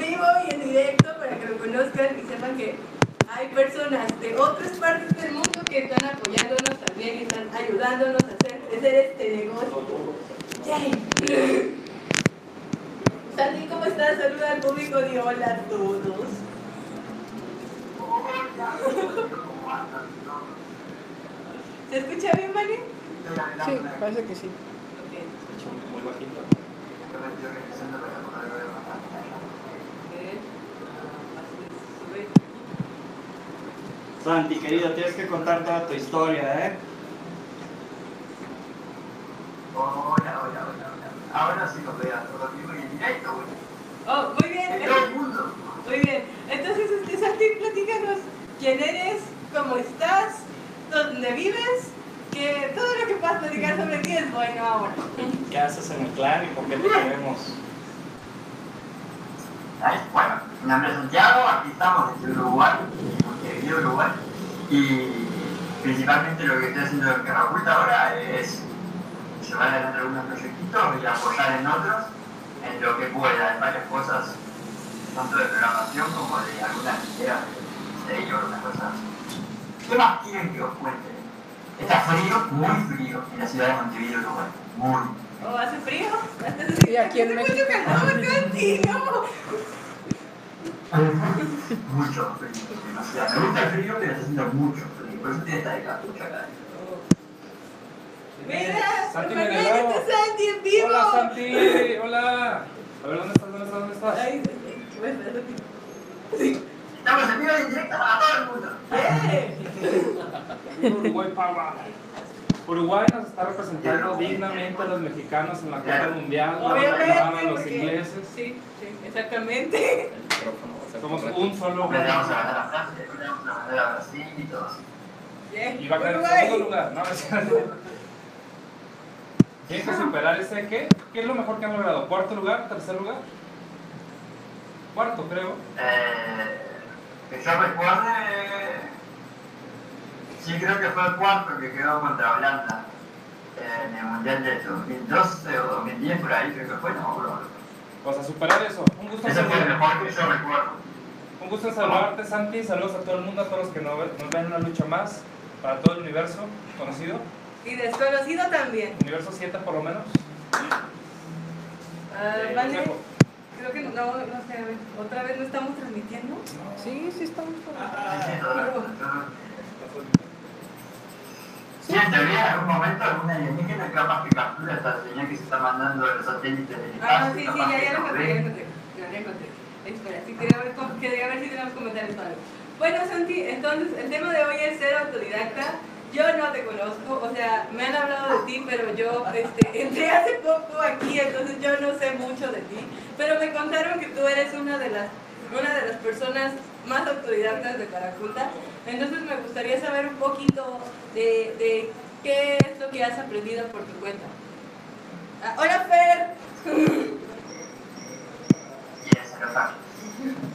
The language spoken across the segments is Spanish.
vivo y en directo para que lo conozcan y sepan que hay personas de otras partes del mundo que están apoyándonos también y están ayudándonos a hacer, hacer este negocio. Yay. Sandy, ¿cómo estás? Saluda al público y hola a todos. ¿Se escucha bien, Mani? Sí, parece que sí. Ok. Muy bajito. Santi, querido, tienes que contar toda tu historia, ¿eh? Hola, hola, hola, hola. Ahora sí lo veo, lo vivo en directo, güey. Oh, muy bien. En todo el mundo. Muy bien. Entonces, este, Santi, platícanos quién eres, cómo estás, dónde vives, que todo lo que puedas platicar sobre ti es bueno ahora. ¿Qué haces en el clan y por qué te queremos? Ay, Bueno, mi nombre es Santiago, aquí estamos desde Uruguay, Y principalmente lo que estoy haciendo en Carraculta ahora es llevar adelante algunos proyectitos y apoyar en otros en lo que pueda, en varias cosas, tanto de programación como de algunas ideas de ello, algunas cosas. ¿Qué más quieren que os cuente? Está frío, muy frío en la ciudad de Montevideo, Uruguay. Muy. ¿O hace frío? Aquí en Hace mucho México. calor, Santi, no. Mucho frío, demasiado. Me gusta el frío, pero está haciendo mucho frío. Por eso tiene esta de capucha acá. Mira, Santi ¿por qué Menelao. está Santi en vivo? Hola Santi, hola. A ver, ¿dónde estás? ¿Dónde estás? ¿Dónde estás? Sí. Estamos en vivo y en directo para todo el mundo. ¡Eh! Uruguay Power. Uruguay nos está representando dignamente a los mexicanos en la Copa Mundial, Obviamente, reclaman los ingleses. Sí, sí, exactamente. Somos un solo Le vamos a ganar a Francia, le vamos a ganar a Brasil y todo así. Y va a quedar en segundo lugar, ¿no? Tienes que superar ese qué? ¿Qué es lo mejor que han logrado? ¿Cuarto lugar? ¿Tercer lugar? Cuarto, creo. Eh, que yo recuerde. Sí, creo que fue el cuarto que quedó contra Holanda en el Mundial del 2012 o 2010, por ahí creo que fue, no me acuerdo. Pues a superar eso. Un gusto en saludarte. Un gusto en saludarte, Santi. Saludos a todo el mundo, a todos los que nos ven una lucha más para todo el universo conocido. Y desconocido también. Universo 7 por lo menos. Vale. consejo. Creo que no, no sé, a ver, otra vez no estamos transmitiendo. Sí, sí estamos por Sí, en teoría, en algún momento alguna alienígena capaz que captura esta señal que se está mandando de los satélites del Ah, sí, sí, ya, ya lo encontré, ya lo encontré. Ya lo encontré. Espera, sí, quería ver, cómo- quería ver si tenemos comentarios o algo. Bueno, Santi, entonces el tema de hoy es ser autodidacta. Yo no te conozco, o sea, me han hablado de ti, pero yo este, entré hace poco aquí, entonces yo no sé mucho de ti. Pero me contaron que tú eres una de las, una de las personas más autodidactas de Caraculta. Entonces me gustaría saber un poquito de, de qué es lo que has aprendido por tu cuenta. Ah, hola, Fer. Y esa es la parte.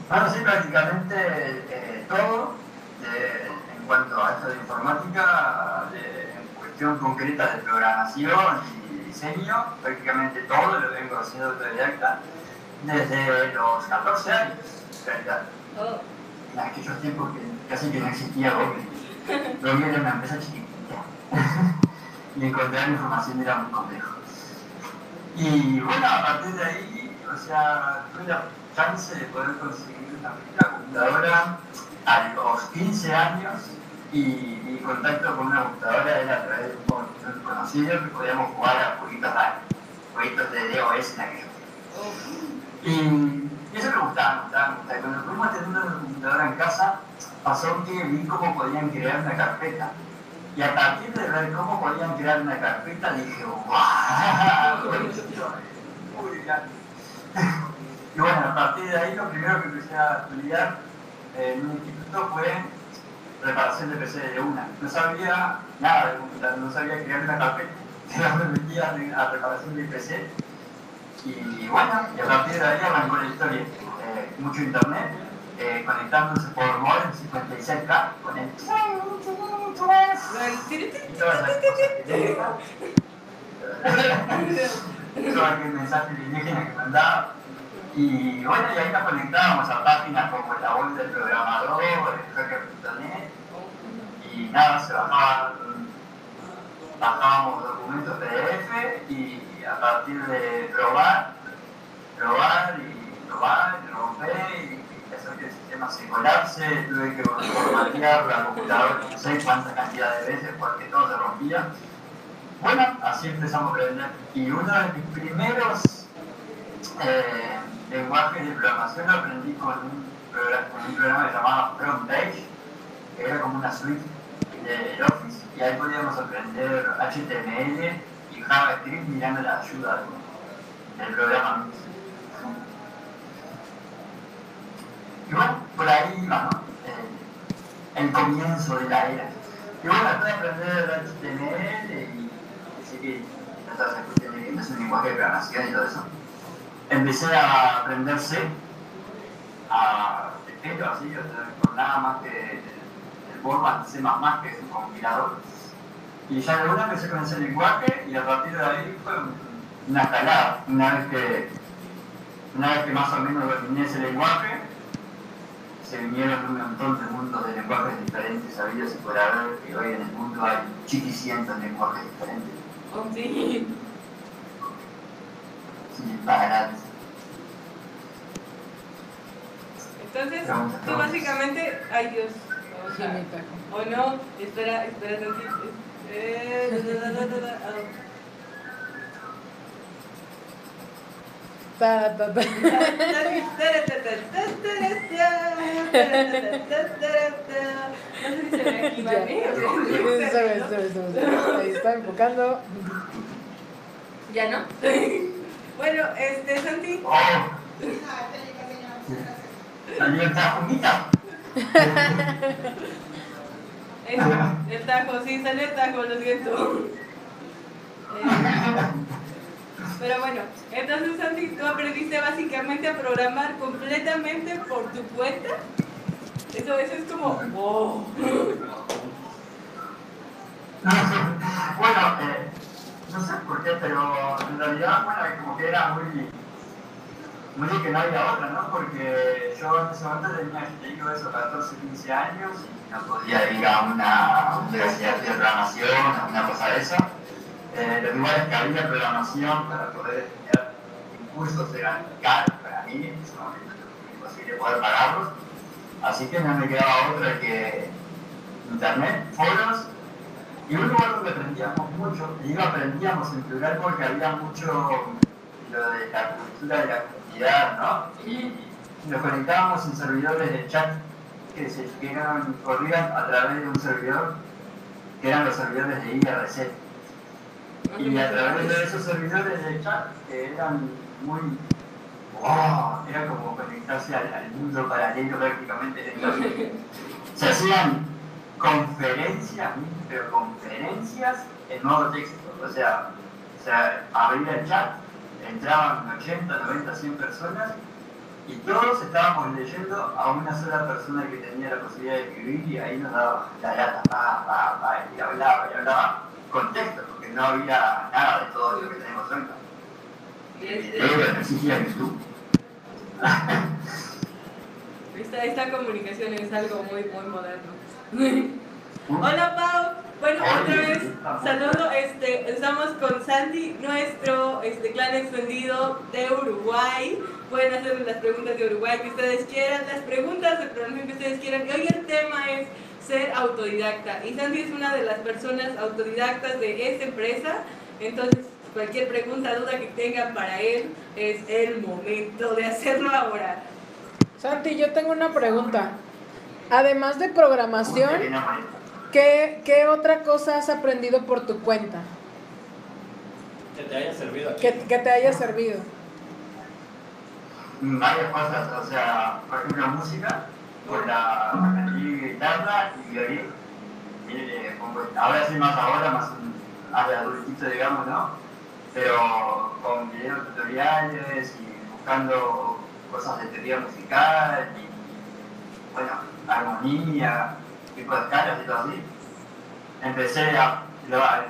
Bueno, sí, prácticamente eh, todo eh, en cuanto a esto de informática, de- en cuestión concreta de programación y diseño, prácticamente todo lo vengo haciendo autodidacta desde los 14 años, en realidad. Oh. En aquellos tiempos que casi que no existía Google. Google era una empresa chiquitita. y encontrar información era muy complejo. Y bueno, a partir de ahí, o sea, tuve la chance de poder conseguir una computadora a los 15 años y mi contacto con una computadora era a través de un conocido que podíamos jugar a jueguitos raros, jueguitos de DOS en aquellos y eso me gustaba, me gustaba, me gustaba. Cuando fuimos tener una computadora en casa, pasó que vi cómo podían crear una carpeta. Y a partir de ver cómo podían crear una carpeta, dije, grande. Y bueno, a partir de ahí lo primero que empecé a estudiar en un instituto fue reparación de PC de una. No sabía nada de computadora, no sabía crear una carpeta. Pero me metía a reparación de PC y bueno, y a partir de ahí arrancó la historia. Eh, mucho internet, eh, conectándose por modem 56K con el... cosas. Todo aquel mensaje alienígena que mandaba. Y bueno, y ahí nos conectábamos a páginas como la web del programador, el hacker.net, y nada, se bajaban, bajábamos documentos PDF y a partir de probar, probar y probar romper y que el sistema se colapse, tuve que formatear la computadora no sé cuánta cantidad de veces porque todo se rompía. Bueno, así empezamos a aprender. Y uno de mis primeros eh, lenguajes de programación lo aprendí con un programa, un programa llamado FrontPage, que era como una suite del Office, y ahí podíamos aprender HTML y JavaScript mirando la ayuda del programa. Por ahí iba, ¿no? El, el comienzo de la era. Y bueno, de aprender HTML y así que estas cuestiones un lenguaje de programación y todo eso, empecé a aprender a escribir así, o sea, con nada más que el format C++ que es un compilador. Y ya de una empecé con ese lenguaje y a partir de ahí fue una escalada. Una vez que, una vez que más o menos dominé ese lenguaje, se vinieron un montón de mundos de lenguajes diferentes, sabidos y por haber, que hoy en el mundo hay chiquicientos lenguajes diferentes. Oh, sí. Sí, para Entonces, tú básicamente, ay Dios, o, sea, o no, espera, espera tantito. Eh, da, da, da, da, da, Ta, ta, ta. No sé si se ve aquí, Ya. ¿vale? Sí, se ve, se ve, se se ve. Ahí está enfocando. ¿Ya no? Bueno, este, Santi, ¡Oh! El tajo, sí, salió el tajo, lo siento. Eh, Pero bueno, entonces Santi, tú aprendiste básicamente a programar completamente por tu cuenta. Eso, eso es como, wow. bueno, eh, no sé por qué, pero en realidad, bueno, como que era muy, muy de que no había otra, ¿no? Porque yo en ese momento tenía, te digo eso, 14, 15 años y no podía ir a una universidad de programación, una cosa de esa. Eh, los lugares que había programación para poder estudiar cursos eran caros para mí, en ese momento imposible poder pagarlos. Así que no me quedaba otra que internet, foros y un lugar donde aprendíamos mucho, y digo aprendíamos en plural porque había mucho lo de la cultura de la comunidad, ¿no? Y nos conectábamos en servidores de chat que se que corrían a través de un servidor que eran los servidores de IRC. Y a través de esos servidores de chat que eran muy wow, era como conectarse al, al mundo paralelo prácticamente. Entonces, se hacían conferencias, pero conferencias en modo texto. O sea, o sea, abría el chat, entraban 80, 90, 100 personas y todos estábamos leyendo a una sola persona que tenía la posibilidad de escribir y ahí nos daba la lata, pa, pa, pa, y hablaba y hablaba con texto, porque no había nada de todo lo que tenemos hoy. Pero no existía YouTube. Esta, esta comunicación es algo muy, muy moderno. Hola Pau, bueno otra vez saludo, este, estamos con Santi, nuestro este, clan extendido de Uruguay. Pueden hacernos las preguntas de Uruguay que ustedes quieran, las preguntas de programación que ustedes quieran. Y hoy el tema es ser autodidacta. Y Santi es una de las personas autodidactas de esta empresa. Entonces, cualquier pregunta, duda que tengan para él, es el momento de hacerlo ahora. Santi, yo tengo una pregunta. Además de programación, ¿qué, qué otra cosa has aprendido por tu cuenta Que te haya servido aquí. que, que te haya servido? varias cosas, o sea, por ejemplo, música, con la guitarra y violín. Eh, ahora sí más ahora, más de adultito, digamos, ¿no? Pero con videos tutoriales y buscando cosas de teoría musical y, bueno, armonía, tipo escalas y todo así. Empecé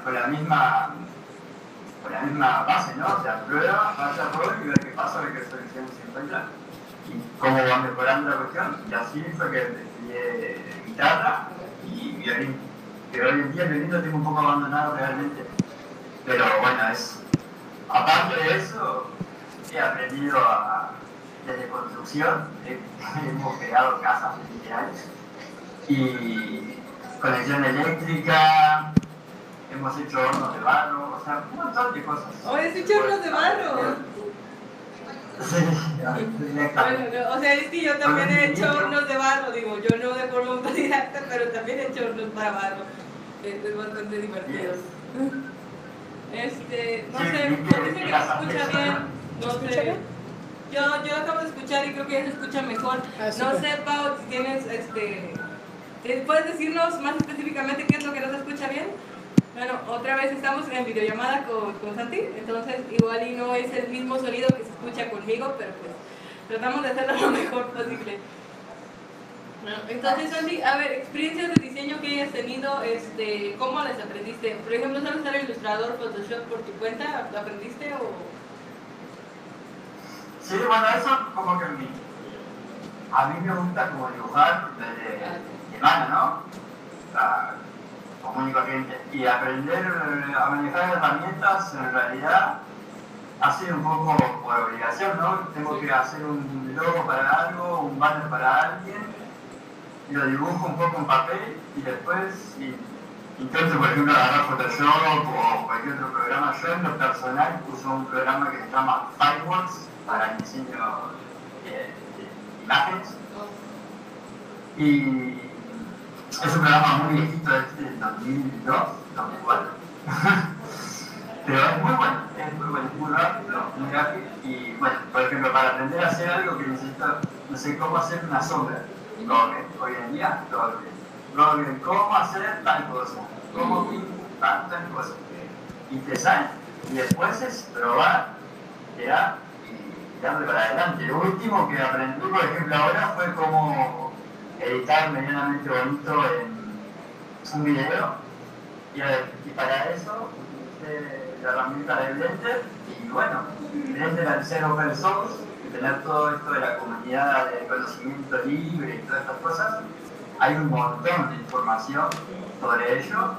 con la misma con la misma base, ¿no? O sea, prueba, vaya rol y ver qué pasa, ver qué solución se encuentra y cómo va mejorando la cuestión. Y así fue que estudié guitarra y violín. Que hoy en día el violín lo tengo un poco abandonado realmente. Pero bueno, es. Aparte de eso, he aprendido a, desde construcción, hemos creado casas literales y conexión eléctrica, hemos hecho hornos de barro, o sea, un montón de cosas. ¿Oh, has hecho hornos de barro? Sí, bueno, no, o sea, es que yo también he hecho hornos de barro, digo, yo no de forma autodidacta, pero también he hecho hornos para barro. Es bastante divertido. Este, no sé, me dice que se escucha bien, no sé. Yo, yo acabo de escuchar y creo que ya se escucha mejor. Ah, No sé, Pau, si tienes, este, ¿puedes decirnos más específicamente qué es lo que no se escucha bien? Bueno, otra vez estamos en videollamada con, con Santi, entonces igual y no es el mismo sonido que se escucha conmigo, pero pues tratamos de hacerlo lo mejor posible. Bueno, entonces Santi, a ver, experiencias de diseño que hayas tenido, este, ¿cómo las aprendiste? Por ejemplo, ¿sabes usar Illustrator, Photoshop por tu cuenta? ¿Lo aprendiste o...? Sí, bueno, eso como que a mí, a mí me gusta como dibujar desde de mano, ¿no? O sea, y aprender a manejar herramientas en realidad ha sido un poco por obligación, ¿no? Tengo que hacer un logo para algo, un banner para alguien, y lo dibujo un poco en papel y después y, intento, por ejemplo, agarrar Photoshop o cualquier otro programa. Yo en lo personal uso un programa que se llama Fireworks para el diseño de, de imágenes. Y es un programa muy viejito, es del 2002, 2004. Pero es muy bueno, es muy bueno, es muy rápido, muy ágil. Y bueno, por ejemplo, para aprender a hacer algo que necesito, no sé cómo hacer una sombra, que hoy en día, lo que, cómo hacer tal cosa, cómo pintar tal cosa. Y te sale. Y después es probar, ya, y darle para adelante. Lo último que aprendí, por ejemplo, ahora fue cómo editar medianamente bonito en un video. Y, y para eso utilicé la herramienta de Blender. Y bueno, Blender al ser open source, y tener todo esto de la comunidad de conocimiento libre y todas estas cosas, hay un montón de información sobre ello.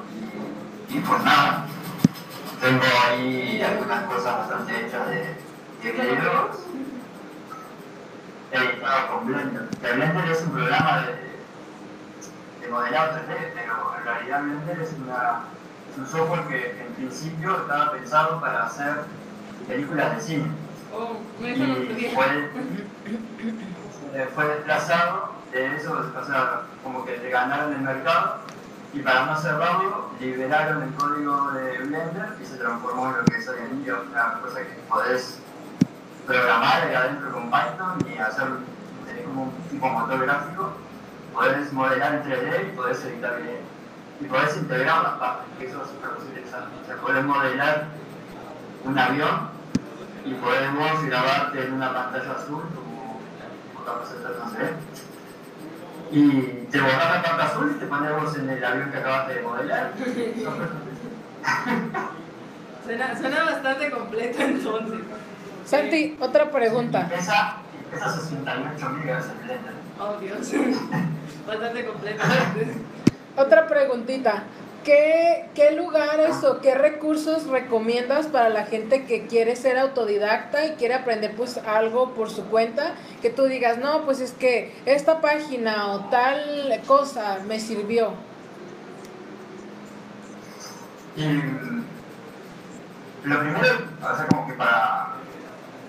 Y, y pues nada, tengo ahí algunas cosas bastante hechas de, de videos con Blender. Que Blender es un programa de, de modelado 3D, pero en realidad Blender es, una, es un software que en principio estaba pensado para hacer películas de cine. Oh, no Y fue, eh, fue desplazado de eso, o sea, como que le ganaron el mercado y para no cerrarlo, liberaron el código de Blender y se transformó en lo que es hoy en día, una cosa que podés programar ahí adentro con Python y hacer tenés como un tipo motor gráfico, podés modelar en 3D y podés editar video. Y podés integrar las partes, que eso es una cosa interesante. O sea, podés modelar un avión y podemos grabarte en una pantalla azul, como, como vamos a hacer, no sé. Y te borras la parte azul y te ponemos en el avión que acabaste de modelar. Suena, suena bastante completo entonces. Santi, otra pregunta. Y pesa, y pesa 68 megas el Blender. Oh, Dios. Bastante completo. Otra preguntita. ¿Qué, ¿Qué lugares o qué recursos recomiendas para la gente que quiere ser autodidacta y quiere aprender pues algo por su cuenta? Que tú digas, no, pues es que esta página o tal cosa me sirvió. Y lo primero, o sea, como que para,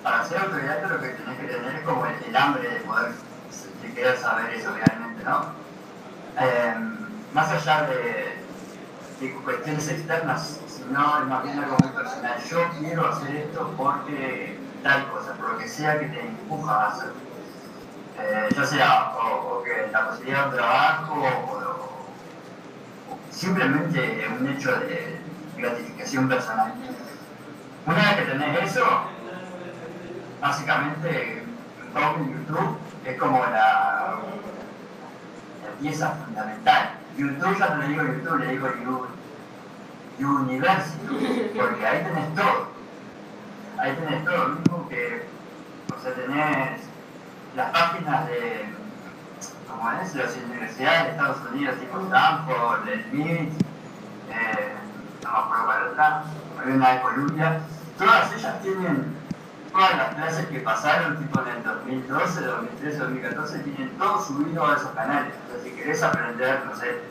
para ser autodidacta lo que tienes que tener es como el, hambre de poder, saber eso realmente, ¿no? Eh, más allá de, cuestiones externas, sino más bien algo muy personal. Yo quiero hacer esto porque tal cosa, por lo que sea que te empuja a hacerlo. Eh, ya sea o, que la posibilidad de un trabajo o- simplemente un hecho de gratificación personal. Una vez que tenés eso, básicamente YouTube es como la, la pieza fundamental. YouTube ya no le digo YouTube, le digo You- University, porque ahí tenés todo. ahí tenés todo lo mismo que, o sea, tenés las páginas de, como es, las universidades de Estados Unidos, tipo Stanford, Smith, eh, no me acuerdo cuál otra, una de Columbia, todas ellas tienen todas las clases que pasaron, tipo en el 2012, 2013, 2014, tienen todo subido a esos canales. Sea, si querés aprender, no sé,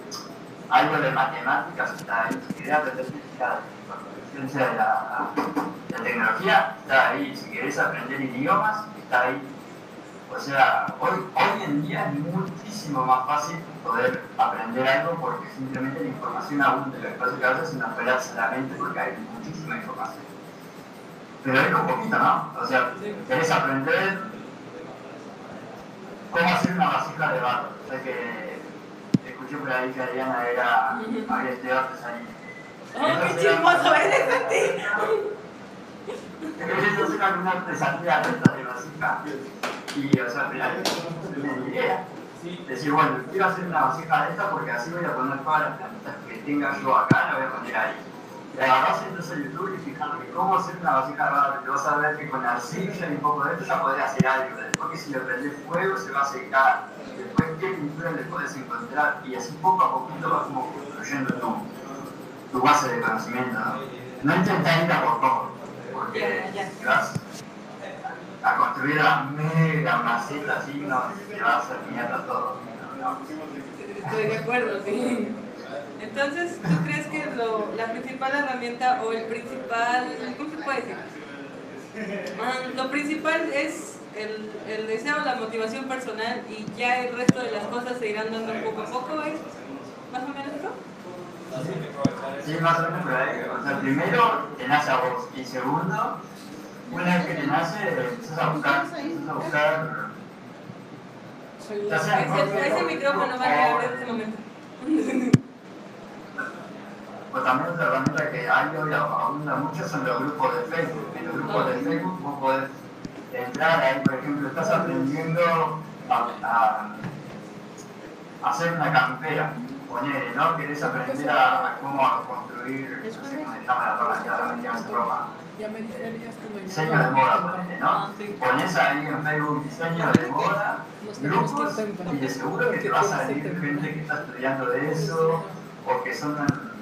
algo de matemáticas, está ahí. Si querés aprender física, ciencia de la, la tecnología, está ahí. Si querés aprender idiomas, está ahí. O sea, hoy, hoy en día es muchísimo más fácil poder aprender algo porque simplemente la información abunda. Lo que que a veces nos la mente porque hay muchísima información. Pero hay un poquito, ¿no? O sea, querés aprender cómo hacer una vasija de barro. O sea que escuché por ahí que Adriana era, había estudiado artesanía. ¡Oh, qué chismoso eres a ti! Querés hacer alguna artesanía de vasija. Y, o sea, al final, es una idea. Decir, bueno, quiero hacer una vasija de esta porque así voy a poner todas las plantas que tenga yo acá, las voy a poner ahí. Y agarrás entonces YouTube y fijarte cómo hacer una vasija barro. Te vas a ver que con arcilla y un poco de esto ya podés hacer algo. Después que si le prendes fuego se va a secar. Después qué pintura le puedes encontrar. Y así poco a poquito vas como construyendo tu, tu base de conocimiento. No, no intentar ir a por todo. Porque vas a construir la mega maceta así, no, te va a hacer mierda todo. No. Estoy de acuerdo, sí. Entonces, ¿tú crees que lo- la principal herramienta o el principal, ¿cómo se puede decir? Ah, lo principal es el, el deseo, la motivación personal y ya el resto de las cosas se irán dando poco a poco, ¿es más o menos eso? Sí, más o menos. O sea, primero te nace a vos y segundo, una vez que te nace, empiezas a buscar, empiezas a buscar, Ese, ese micrófono va a abrir en ese momento. o también otra herramienta que hay hoy abunda mucho son los grupos de Facebook. En los grupos de Facebook vos podés entrar ahí, por ejemplo, estás aprendiendo a, a- hacer una campera, ponele, ¿no? Querés aprender a, a cómo construir, no sé cómo se llama la palabra que ahora en Diseño de moda, ponele, ¿no? Ah. Pones ahí en Facebook diseño de moda, grupos, y de seguro que te va a salir gente que está estudiando de eso, o que son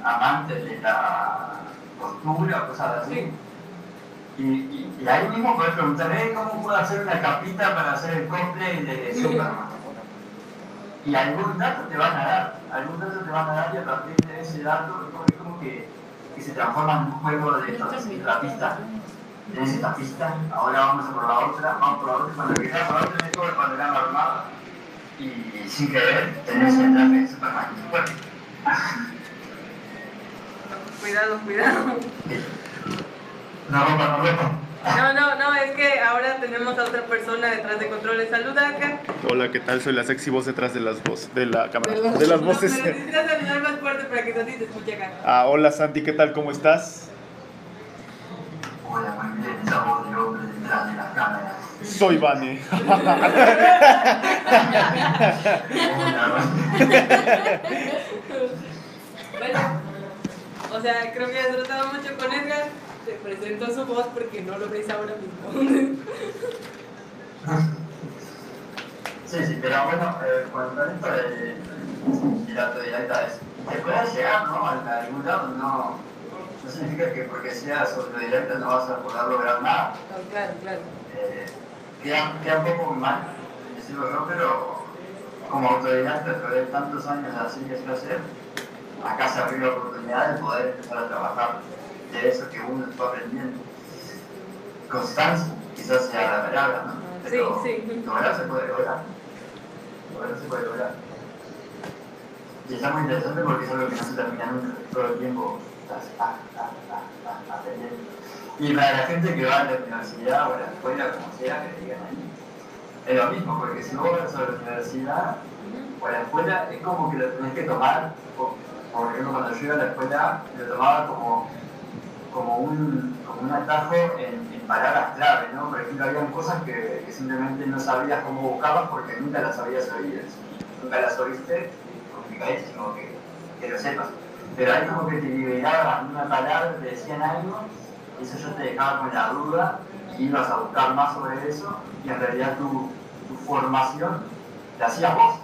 amantes de la costura o cosas así. Y, y, y ahí mismo puedes preguntar, "Eh, ¿cómo puedo hacer una capita para hacer el cosplay de Superman? Y algún dato te van a dar, algún dato te van a dar y a partir de ese dato es como que, que se transforma en un juego de la pista. Tenés esta pista, ahora vamos a por la otra, vamos por la otra, cuando quieras por la otra tenés todo el panorama armado y sin querer tenés el traje de Superman. Cuidado, cuidado. No no. No, no, no, es que ahora tenemos a otra persona detrás de controles. Saluda acá. Hola, ¿qué tal? Soy la sexy voz detrás de las voces, de la cámara, De las- de las No, voces. pero necesitas hablar más fuerte para que Santi te escuche acá. Ah, hola Santi, ¿qué tal? ¿Cómo estás? Hola, muy bien, voz de hombre detrás de las cámaras. Soy Vane. Sea, creo que ya se trataba mucho con Edgar. Te presento su voz porque no lo ves ahora mismo. Sí, sí, pero bueno, eh, cuando esto de, de la autodidacta es, te puedes llegar, ¿no? A algún lado, no, no significa que porque seas autodidacta no vas a poder lograr nada. No, claro, claro. Eh, queda, queda un poco mal, decirlo yo, pero como autodidacta después de tantos años así que sé hacer, acá se abrió la oportunidad de poder empezar a trabajar de eso que uno está aprendiendo. Constancia, quizás sea la palabra, ¿no? Pero Sí, sí. lograr se puede lograr. Lograr se puede lograr. Y está muy interesante porque es algo que no se termina nunca, todo el tiempo estás ah, ah, ah, aprendiendo. Y para la gente que va a la universidad o a la escuela, como sea, que digan ahí, es lo mismo, porque si vos vas a la universidad o a la escuela, es como que lo tenés que tomar, por ejemplo, cuando yo iba a la escuela, lo tomaba como, como, un, como un atajo en, palabras clave, ¿no? Por ejemplo, había cosas que, simplemente no sabías cómo buscarlas porque nunca las habías oído. Nunca las oíste, complicadísimo que, que lo sepas. Pero ahí como que te liberaban una palabra, te decían algo Y eso yo te dejaba con la duda y ibas a buscar más sobre eso y en realidad tu, tu formación la hacías vos,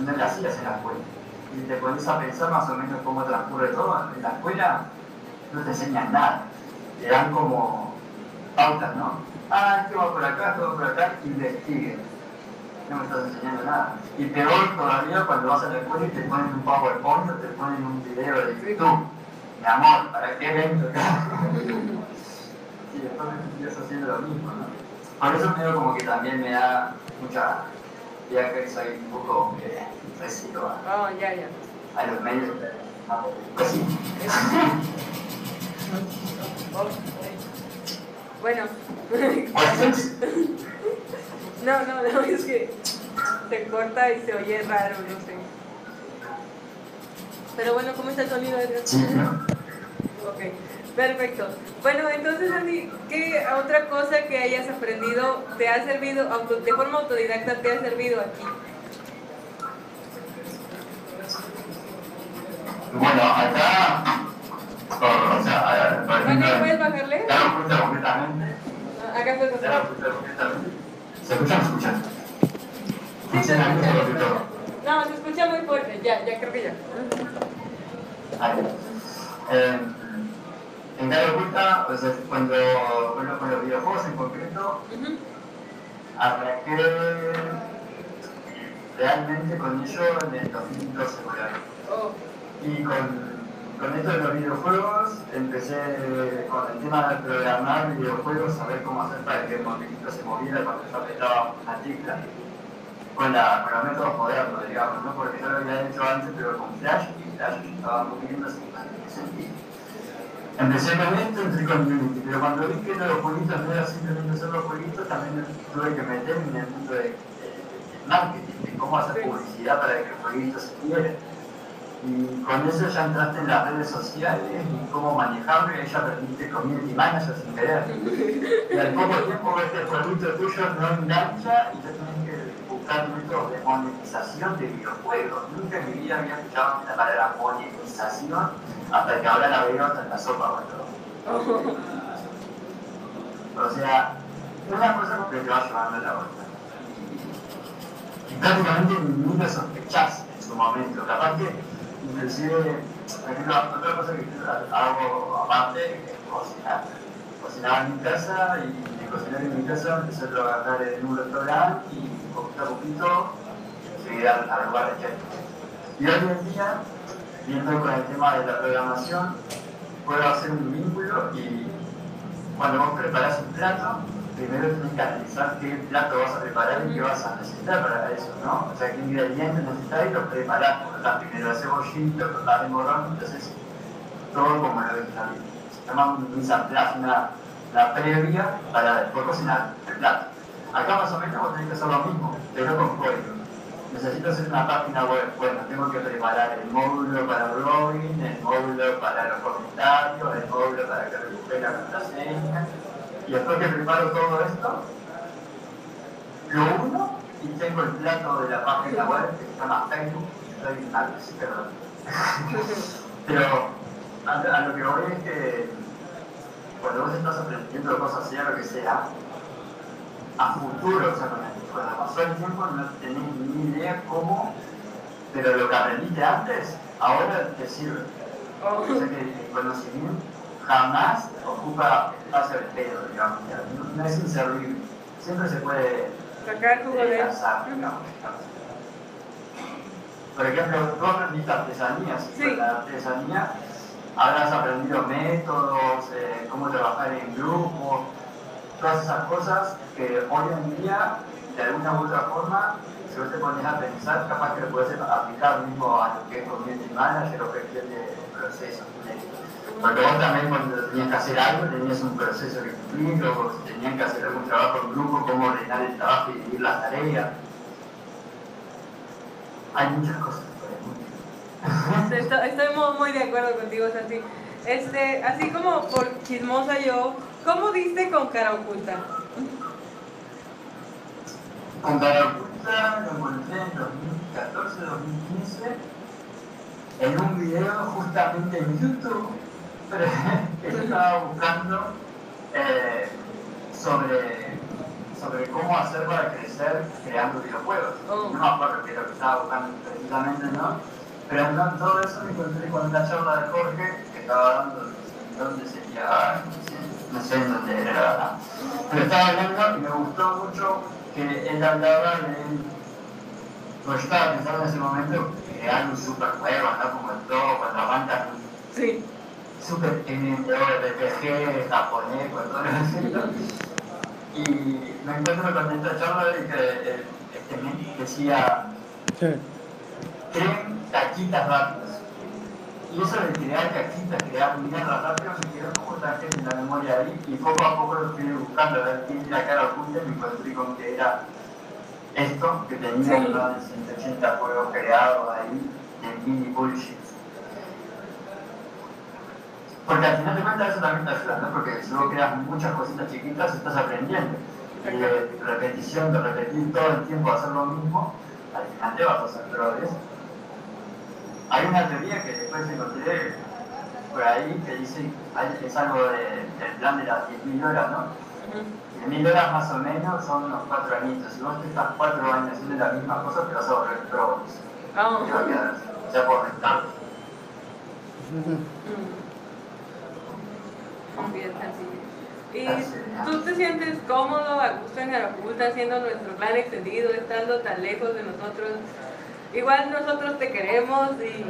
no la hacías en la escuela. Y te pones a pensar más o menos cómo transcurre todo, en la escuela no te enseñan nada, te dan como pautas, ¿no? Ah, esto va por acá, esto va por acá, investigue. No me estás enseñando nada. Y peor todavía cuando vas a la escuela y te ponen un PowerPoint o te ponen un video de YouTube. Mi amor, ¿para qué evento? y después me haciendo lo mismo, ¿no? Por eso medio como que también me da mucha ya que soy un poco eh, residuo a, Oh, ya, ya. a los medios. Pues sí. Oh, Bueno. Pues, No, no, no, es que se corta y se oye raro, no sé. Pero bueno, ¿cómo está el sonido, Edgar? sí. Ok, perfecto. Bueno, entonces, Andy, ¿qué otra cosa que hayas aprendido te ha servido, auto- de forma autodidacta, te ha servido aquí? Bueno, acá, o, sea, por Bueno, ejemplo, ¿puedes bajarle? ya lo escucha completamente. Ah, Acá puedes Ya lo escucha completamente. ¿Se escucha o no se escucha? Sí, se escucha. No, se escucha muy fuerte, ya, ya creo que ya. Ahí. Eh, en cada oculta, o sea, cuando, bueno, con los videojuegos en concreto, Ujú. arranqué realmente con ello en el 2012 por ahí. Oh, Y con, con esto de los videojuegos empecé con el tema de programar videojuegos, saber cómo hacer para que el movilito se moviera cuando yo apretaba una tecla. Con, la, con los métodos modernos, digamos, ¿no? porque yo lo había hecho antes, pero con Flash, y Flash estaba moviendo sin sentido. Empecé con esto, entré con Unity, pero cuando vi que los jueguitos no era simplemente hacer los jueguitos, también tuve que meterme en el mundo de, de- de marketing, de cómo hacer publicidad para que el jueguito se quiera. Y con eso ya entraste en las redes sociales y cómo manejarlo, y ya aprendiste community manager sin querer. Y al poco tiempo ves que el jueguito tuyo no engancha y ya tienes que buscar métodos de monetización de videojuegos. Nunca en mi vida había escuchado la palabra monetización hasta que ahora la veo hasta en la sopa boludo. O sea, una cosa que te va llevando a la otra. Y prácticamente ni lo sospechás en su momento. Capaz que, inclusive, otra cosa que hago aparte es cocinar. Cocinaba en mi casa y cocinar en mi casa empecé a trabajar en un restaurante y poquito a poquito llegué al, al lugar de chef. Y hoy en día, viendo con el tema de la programación, puedo hacer un vínculo y cuando vos preparás un plato, primero tienes que analizar qué plato vas a preparar y qué vas a necesitar para eso, ¿no? O sea, qué ingredientes necesitas y los preparás. Por ejemplo, primero el cebollito, cortar el morrón, entonces todo como lo también. Se llama un mise una, una previa para después cocinar el plato. Acá más o menos vos tenés que hacer lo mismo, pero con código. Necesito hacer una página web, bueno, tengo que preparar el módulo para login, el módulo para los comentarios, el módulo para que recupere la contraseña. Y después que preparo todo esto, lo uno y tengo el plato de la página web que se llama Facebook. Sí, perdón. Pero a, a lo que voy es que cuando vos estás aprendiendo cosas, sea lo que sea, a futuro, o sea, cuando pasó el tiempo no tenés ni idea cómo, pero lo que aprendiste antes, ahora te sirve. oh. O sea que el conocimiento jamás ocupa espacio de pedo, digamos, ya, no, no es inservible. Siempre se puede Sacar jugo de... lanzar, digamos. Por ejemplo, tú aprendiste artesanías, Sí. con la artesanía habrás aprendido métodos, eh, cómo trabajar en grupo, todas esas cosas que hoy en día, de alguna u otra forma, si vos te pones a pensar, capaz que lo puedes aplicar mismo a lo que es community manager o gestión de procesos. Porque vos también cuando tenías que hacer algo tenías un proceso que cumplir, o tenías que hacer algún trabajo en grupo, cómo ordenar el trabajo y dividir las tareas. Hay muchas cosas muy, muy de acuerdo contigo, Santi. Este, así como por chismosa yo, ¿cómo diste con cara oculta? Con cara oculta lo encontré en 2014, 2015, en un video justamente en YouTube, pre- ella estaba buscando eh, sobre, sobre cómo hacer para crecer creando videojuegos. Oh. No me acuerdo qué lo que estaba buscando precisamente, ¿no? Pero en todo eso me encontré con la charla de Jorge que estaba dando, dónde sería, no sé en dónde era. Pero estaba hablando y me gustó mucho que él hablaba de pues yo estaba pensando en ese momento crear un super juego, ¿no? Como el todo, cuando aguantan Sí. super RPG japonés, con todo eso. Y me encuentro con esta charla de que este decía, creen caquitas rápidas. Y eso de crear caquitas, crear mierda rápido, se quedó gente en la memoria ahí, y poco a poco lo fui buscando, a ver quién la cara oculta, y me encontré con que era esto, que tenía Sí. más de 180 juegos creados ahí, de mini bullshit. Porque al final de cuentas eso también te ayuda, ¿no? Porque si vos creas muchas cositas chiquitas, estás aprendiendo. Y de repetición, de repetir todo el tiempo, hacer lo mismo, al final te vas a hacer pro de eso. Hay una teoría que después encontré por ahí que dice, hay- es algo de- del plan de las 10.000 horas, ¿no? Ujú. 10.000 horas más o menos son unos 4 añitos. Si vos te estás 4 años haciendo la misma cosa, te vas a volver pro. Ah, Te va a quedar así, o sea, por. ¿Y tú te sientes cómodo, a gusto en Garapulta, haciendo nuestro plan extendido, estando tan lejos de nosotros? Igual nosotros te queremos y,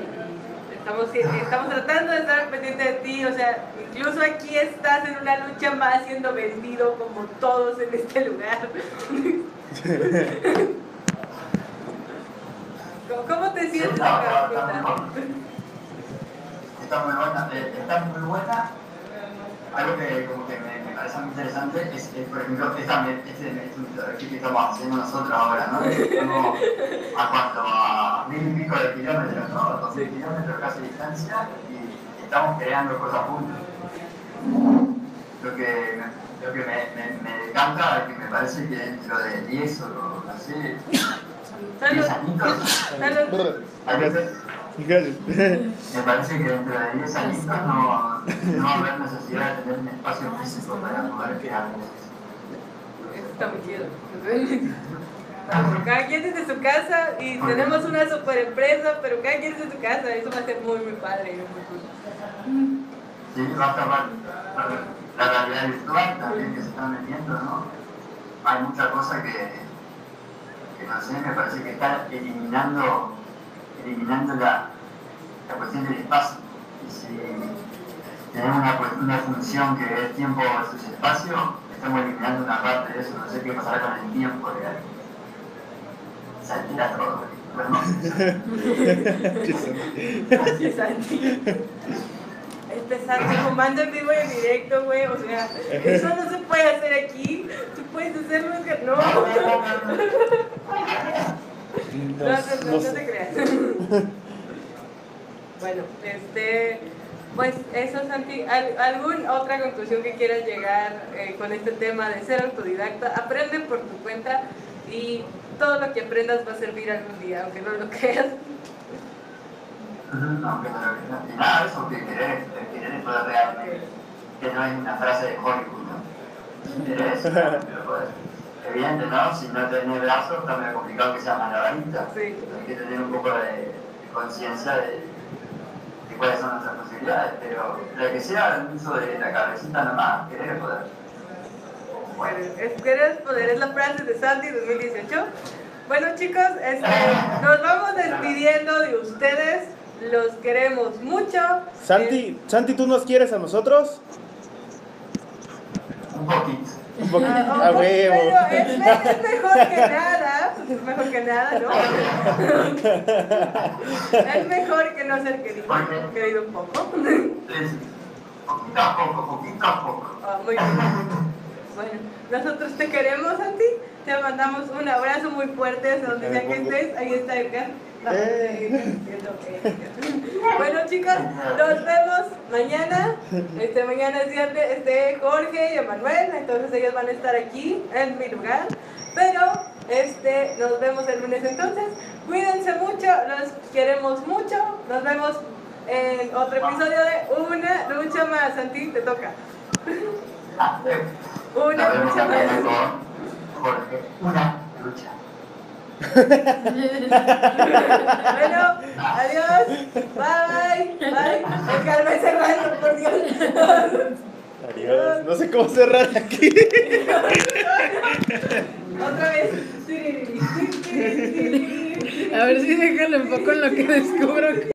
estamos, estamos tratando de estar pendientes de ti, o sea, incluso aquí estás en una lucha más siendo vendido como todos en este lugar. ¿Cómo- ¿Cómo te sientes no, está muy buena. Está muy buena. Algo que como que me, me parece muy interesante es, es, por ejemplo, esta, este que estamos haciendo nosotros ahora, ¿no? Estamos a cuanto a mil y pico de kilómetros, ¿no? A dos mil kilómetros casi de distancia y estamos creando cosas juntos. Lo que, me- lo que me, me, me encanta es que me parece que dentro de 10 o no sé, 10 Salud. añitos, a veces me parece que dentro de 10 años no, no haber necesidad de tener un espacio físico para poder cosas. Eso está muy chido. Cada quien desde su casa y tenemos una super empresa, pero cada quien desde su casa. Eso va a ser muy, muy padre. muy cool. Sí, va a estar mal. La realidad virtual también que se está metiendo, ¿no? Hay mucha cosa que, que no sé, me parece que está eliminando, eliminando la, la cuestión del espacio. Y si tenemos una, una función que es tiempo versus espacio, estamos eliminando una parte de eso. No sé qué pasará con el tiempo real. Se altera todo. Sí, Santi. Este Santi fumando en vivo y en directo, güey. O sea, eso no se puede hacer aquí. Tú puedes hacerlo en que no. No, no, no, no te creas. Bueno, este, pues eso, Santi. ¿Al- ¿Alguna otra conclusión que quieras llegar eh, con este tema de ser autodidacta? Aprende por tu cuenta y todo lo que aprendas va a servir algún día, aunque no lo creas. No, que no, que no, y nada, eso que querer, que querer es poder realmente, que no es una frase de Hollywood, ¿no? Querer es. Evidente, ¿no? Si no tenés brazos, está medio complicado que sea malabarista. Sí. Hay que tener un poco de, de conciencia de, de cuáles son nuestras posibilidades, pero la que sea el uso de la cabecita nomás, querer poder. Bueno, es querer poder, es la frase de Santi 2018. Bueno chicos, este, nos vamos despidiendo de ustedes, los queremos mucho. Santi, Santi, ¿tú nos quieres a nosotros? Un poquito. Un poquito. Ah, A huevo. Es, me- es mejor que nada, es mejor que nada, ¿no? Es mejor que no ser querido, querido un poco. Poquito a poco, poquito a poco. Ah, muy bien. Bueno, nosotros te queremos a ti. Te mandamos un abrazo muy fuerte hacia donde sea que estés. Ahí está Edgar. Vamos a seguir diciendo que- Bueno chicos, nos vemos mañana. Este mañana es viernes, este Jorge y Emanuel, entonces ellos van a estar aquí en mi lugar. Pero este nos vemos el lunes entonces. Cuídense mucho, los queremos mucho. Nos vemos en otro episodio de Una Lucha Más. Santi, te toca. Una lucha más. Una lucha. Bueno, adiós. Bye. Bye. El Carmen cerrando, por Dios. Adiós. No sé cómo cerrar aquí. Otra vez. A ver si déjalo un poco en lo que descubro.